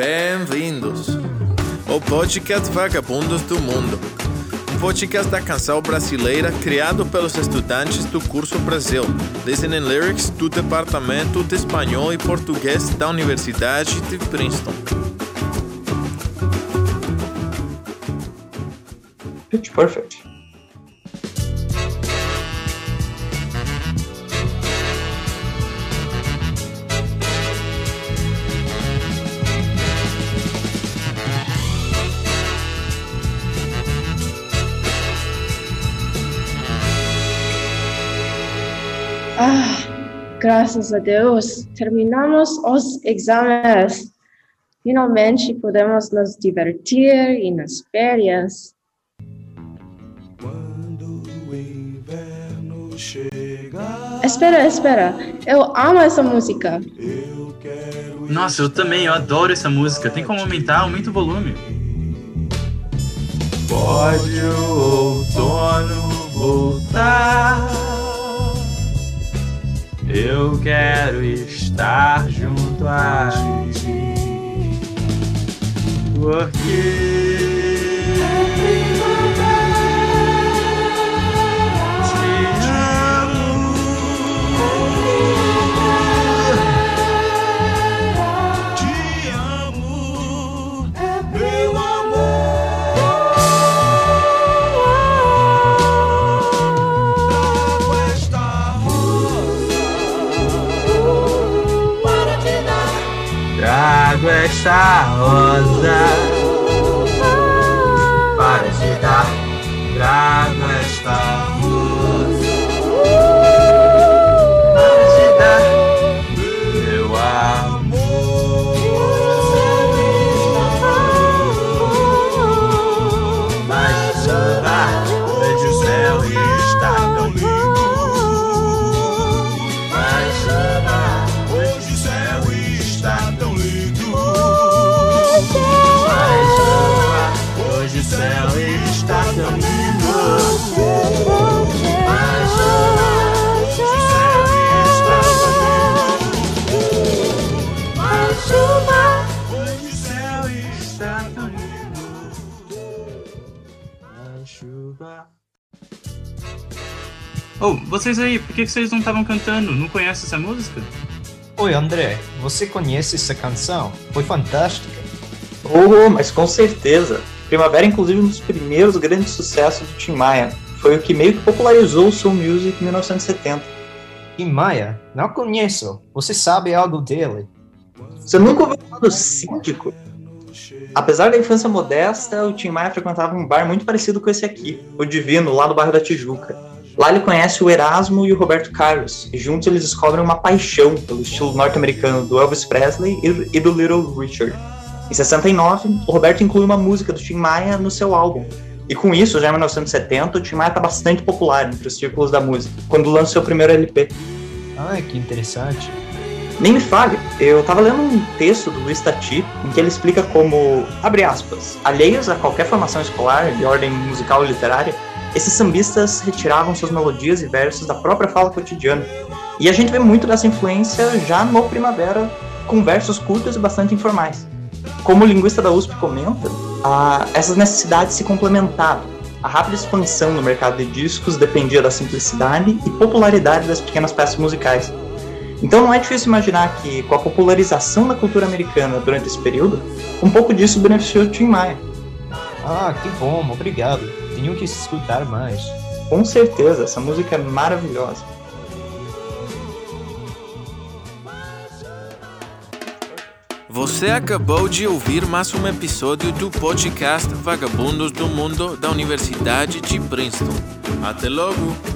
Bem-vindos ao podcast Vagabundos do Mundo, um podcast da canção brasileira criado pelos estudantes do curso Brasil, Listening Lyrics do Departamento de Espanhol e Português da Universidade de Princeton. Pitch perfect. Ah, graças a Deus, terminamos os exames. Finalmente podemos nos divertir e nas férias. Quando o inverno chegar, Espera, espera. Eu amo essa música. eu quero Nossa, eu também, eu adoro essa música. Tem como aumentar? Aumenta o volume. Pode o outono estar junto a ti. Porque Trago esta rosa chuva. Oh, vocês aí, por que vocês não estavam cantando? Não conhecem essa música? Oi, André, você conhece essa canção? Foi fantástica. Oh, mas com certeza. Primavera, inclusive, um dos primeiros grandes sucessos do Tim Maia. Foi o que meio que popularizou o soul music em 1970. E Maia? Não conheço. Você sabe algo dele? Você nunca ouviu falar do Síndico? Apesar da infância modesta, o Tim Maia frequentava um bar muito parecido com esse aqui, o Divino, lá no bairro da Tijuca. Lá ele conhece o Erasmo e o Roberto Carlos, e juntos eles descobrem uma paixão pelo estilo norte-americano do Elvis Presley e do Little Richard. Em 69, o Roberto inclui uma música do Tim Maia no seu álbum. E com isso, já em 1970, o Tim Maia está bastante popular entre os círculos da música, quando lança seu primeiro LP. Ai, que interessante. Nem me fale, eu tava lendo um texto do Luiz Tati em que ele explica como, abre aspas, alheios a qualquer formação escolar de ordem musical ou literária, esses sambistas retiravam suas melodias e versos da própria fala cotidiana. E a gente vê muito dessa influência já no Primavera, com versos curtos e bastante informais. Como o linguista da USP comenta, essas necessidades se complementavam. A rápida expansão no mercado de discos dependia da simplicidade e popularidade das pequenas peças musicais. Então não é difícil imaginar que, com a popularização da cultura americana durante esse período, um pouco disso beneficiou Tim Maia. Ah, que bom, obrigado. Tenho que escutar mais. Com certeza, essa música é maravilhosa. Você acabou de ouvir mais um episódio do podcast Vagabundos do Mundo da Universidade de Princeton. Até logo!